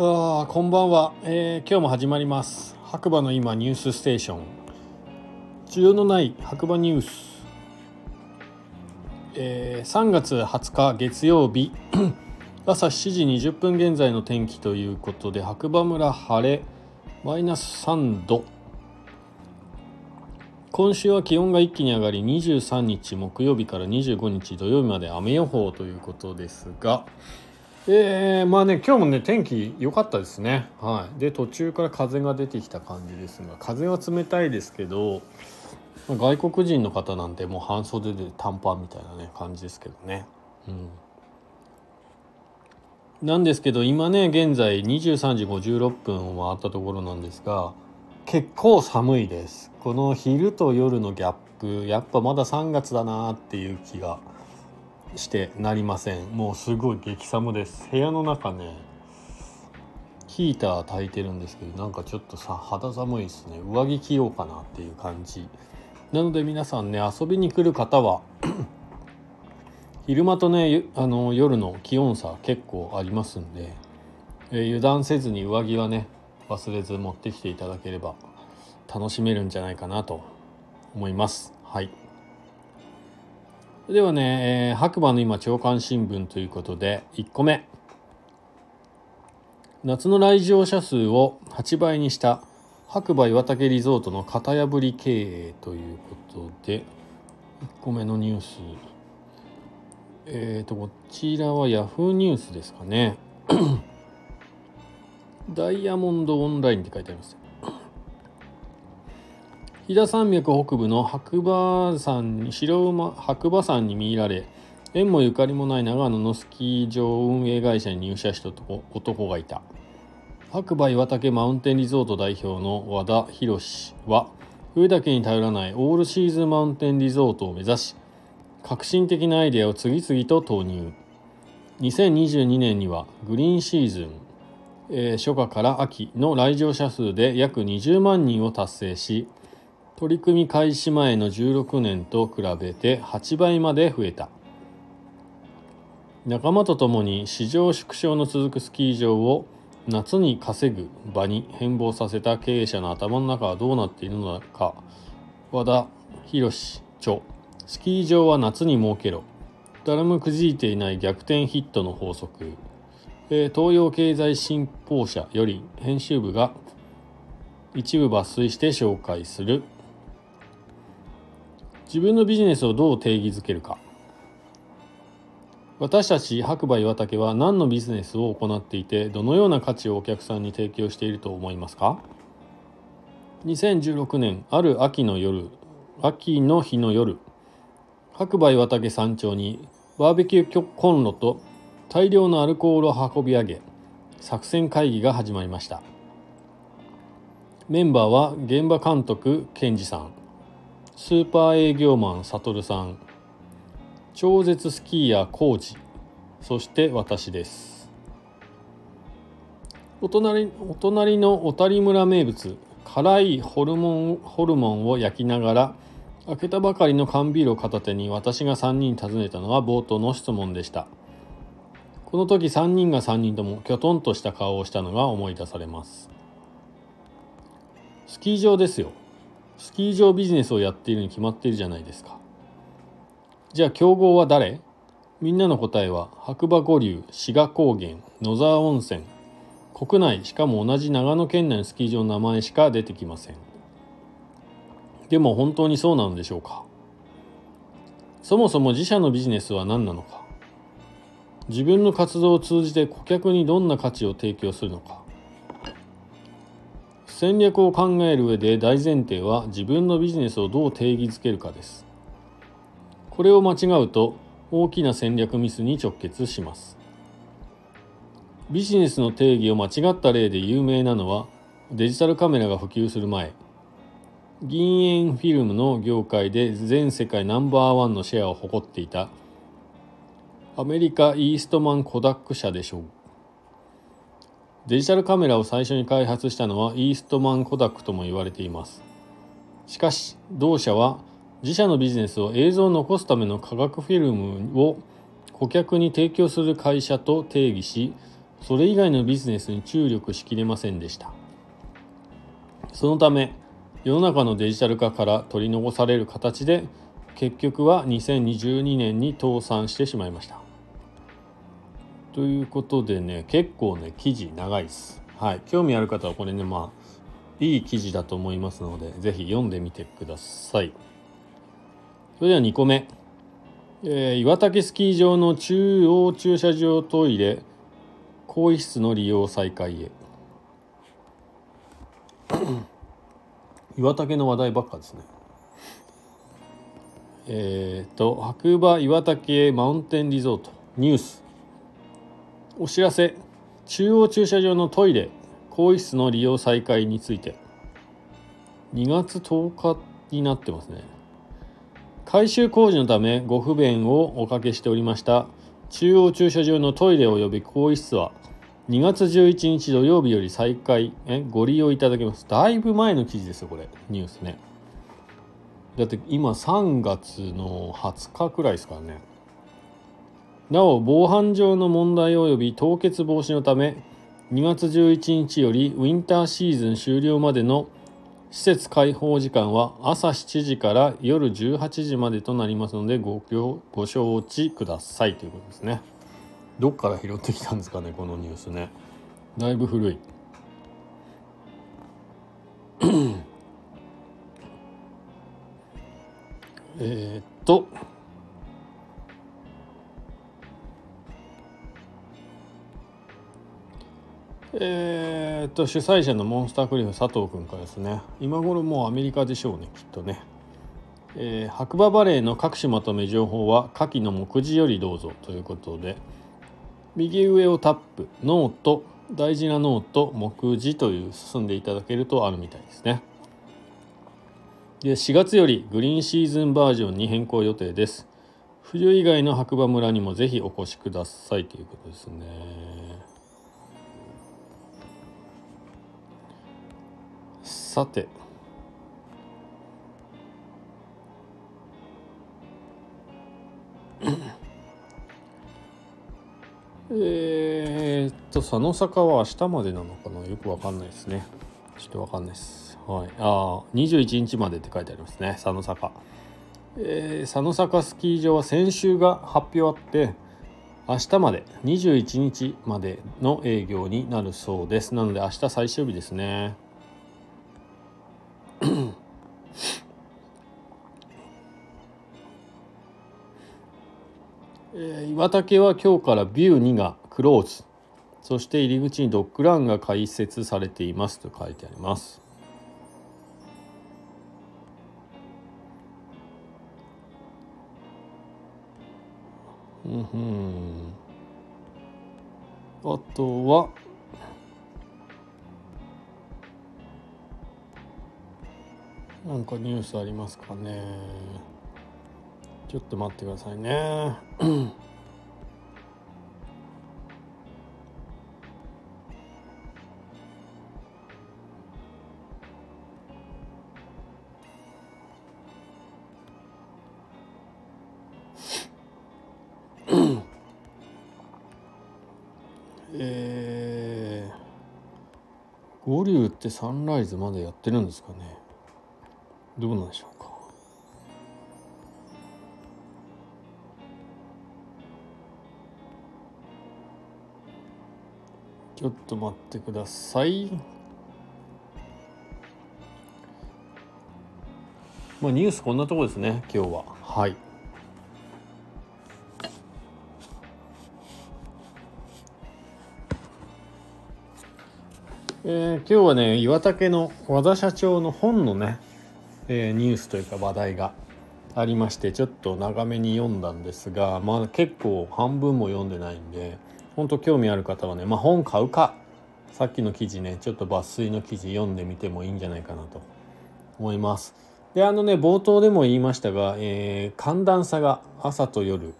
あこんばんは、えー、今日も始まります。白馬の今ニュースステーション。需要のない白馬ニュース、えー、3月20日月曜日。朝7時20分現在の天気ということで白馬村晴れマイナス3度。今週は気温が一気に上がり23日木曜日から25日土曜日まで雨予報ということですがえー、まあね今日もね天気良かったですね。はい。で途中から風が出てきた感じですが風は冷たいですけど外国人の方なんてもう半袖で短パンみたいなね感じですけどね。うん。なんですけど今ね現在23時56分を回ったところなんですが結構寒いです。この昼と夜のギャップやっぱまだ3月だなっていう気がしてなりません。もうすごい激寒です。部屋の中ねヒーター焚いてるんですけどなんかちょっとさ肌寒いですね。上着着ようかなっていう感じ。なので皆さんね遊びに来る方は 昼間とねあの夜の気温差結構ありますんで、えー、油断せずに上着はね忘れず持ってきていただければ楽しめるんじゃないかなと思います。はい。ではね、えー、白馬の今朝刊新聞ということで1個目。夏の来場者数を8倍にした白馬岩竹リゾートの型破り経営ということで1個目のニュース。えっ、ー、とこちらはヤフーニュースですかね。ダイヤモンドオンラインって書いてあります。飛騨山脈北部の白馬山に白馬白馬山に見入られ縁もゆかりもない長野のスキー場運営会社に入社した男がいた。白馬岩岳マウンテンリゾート代表の和田博は冬だけに頼らないオールシーズンマウンテンリゾートを目指し革新的なアイデアを次々と投入。2022年にはグリーンシーズン、えー、初夏から秋の来場者数で約20万人を達成し取り組み開始前の16年と比べて8倍まで増えた。仲間と共に市場縮小の続くスキー場を夏に稼ぐ場に変貌させた経営者の頭の中はどうなっているのか。和田博著スキー場は夏に設けろ。誰もくじいていない逆転ヒットの法則、え東洋経済新報社より編集部が一部抜粋して紹介する。自分のビジネスをどう定義づけるか。私たち白馬岩竹は何のビジネスを行っていてどのような価値をお客さんに提供していると思いますか？2016年ある秋の夜秋の日の夜白馬岩竹山頂にバーベキューコンロと大量のアルコールを運び上げ作戦会議が始まりました。メンバーは現場監督健二さん。スーパー営業マンサトルさん。超絶スキーヤーコージそして私です。お隣お隣の小谷村名物。辛いホルモンホルモンを焼きながら開けたばかりの缶ビールを片手に私が3人訪ねたのは冒頭の質問でした。この時3人が3人ともきょとんとした顔をしたのが思い出されます。スキー場ですよ。スキー場ビジネスをやっているに決まっているじゃないですか。じゃあ競合は誰？みんなの答えは白馬五流志賀高原野沢温泉。国内しかも同じ長野県内のスキー場の名前しか出てきません。でも本当にそうなのでしょうか？そもそも自社のビジネスは何なのか？自分の活動を通じて顧客にどんな価値を提供するのか？戦略を考える上で大前提は自分のビジネスをどう定義づけるかです。これを間違うと大きな戦略ミスに直結します。ビジネスの定義を間違った例で有名なのはデジタルカメラが普及する前。銀塩フィルムの業界で全世界ナンバーワンのシェアを誇っていた。アメリカイーストマン・コダック社でしょう。デジタルカメラを最初に開発したのはイーストマン・コダックとも言われています。しかし同社は自社のビジネスを映像を残すための化学フィルムを顧客に提供する会社と定義しそれ以外のビジネスに注力しきれませんでした。そのため世の中のデジタル化から取り残される形で結局は2022年に倒産してしまいました。ということでね結構ね記事長いです。はい。興味ある方はこれねまあいい記事だと思いますので是非読んでみてください。それでは2個目、えー、岩竹スキー場の中央駐車場トイレ更衣室の利用再開へ。岩竹の話題ばっかですね。えっ、ー、と白馬岩竹マウンテンリゾートニュース。お知らせ。中央駐車場のトイレ更衣室の利用再開について。2月10日になってますね。改修工事のためご不便をおかけしておりました。中央駐車場のトイレ及び更衣室は2月11日土曜日より再開。えご利用いただけます。だいぶ前の記事ですよこれ。ニュースね。だって今3月の20日くらいですからね。なお防犯上の問題及び凍結防止のため2月11日よりウィンターシーズン終了までの施設開放時間は朝7時から夜18時までとなりますのでごご承知ください。ということですね。どっから拾ってきたんですかねこのニュースね。だいぶ古い。えっとえー、っと主催者のモンスタークリフ佐藤君からですね。今頃もうアメリカでしょうねきっとね、えー、白馬バレーの各種まとめ情報は下記の目次よりどうぞということで右上をタップノート大事なノート目次という進んでいただけるとあるみたいですね。で4月よりグリーンシーズンバージョンに変更予定です。冬以外の白馬村にもぜひお越しくださいということですね。さて。えっと佐野坂は明日までなのかな？よくわかんないですね。ちょっとわかんないです。はい。ああ21日までって書いてありますね。佐野坂。えー、佐野坂スキー場は先週が発表あって明日まで21日までの営業になるそうです。なので明日最終日ですね。岩竹は今日からビュー2がクローズ。そして入り口にドッグランが開設されていますと書いてあります。うんふん。あとは。なんかニュースありますかね。ちょっと待ってくださいね。えー、五竜ってサンライズまだやってるんですかね。どうなんでしょうか。ちょっと待ってください。まあニュースこんなとこですね今日は。はい。えー、今日はね岩竹の和田社長の本のねえー、ニュースというか話題がありましてちょっと長めに読んだんですがまあ結構半分も読んでないんで本当興味ある方はね、まあ、本買うかさっきの記事ねちょっと抜粋の記事読んでみてもいいんじゃないかなと思います。であのね冒頭でも言いましたが、えー、寒暖差が朝と夜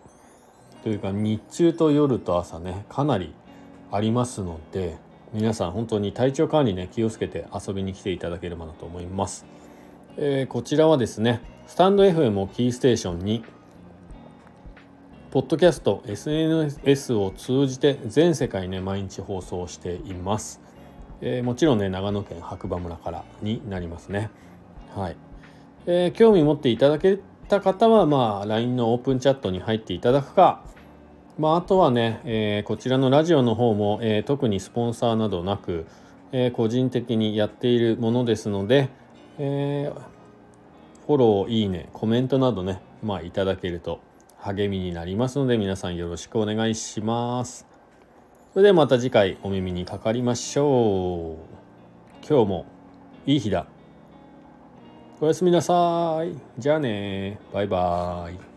というか日中と夜と朝ねかなりありますので皆さん本当に体調管理ね気をつけて遊びに来ていただければなと思います。えー、こちらはですねスタンド FM をキーステーションにポッドキャスト SNS を通じて全世界ね毎日放送しています、えー、もちろんね長野県白馬村からになりますね。はい、えー、興味持っていただけた方はまあ LINE のオープンチャットに入っていただくかまあ、あとはね、えー、こちらのラジオの方も、えー、特にスポンサーなどなく、えー、個人的にやっているものですので、えフォロー、いいね、コメントなどね、まあ、いただけると励みになりますので皆さんよろしくお願いします。それではまた次回お耳にかかりましょう。今日もいい日だ。おやすみなさい。じゃあね。バイバーイ。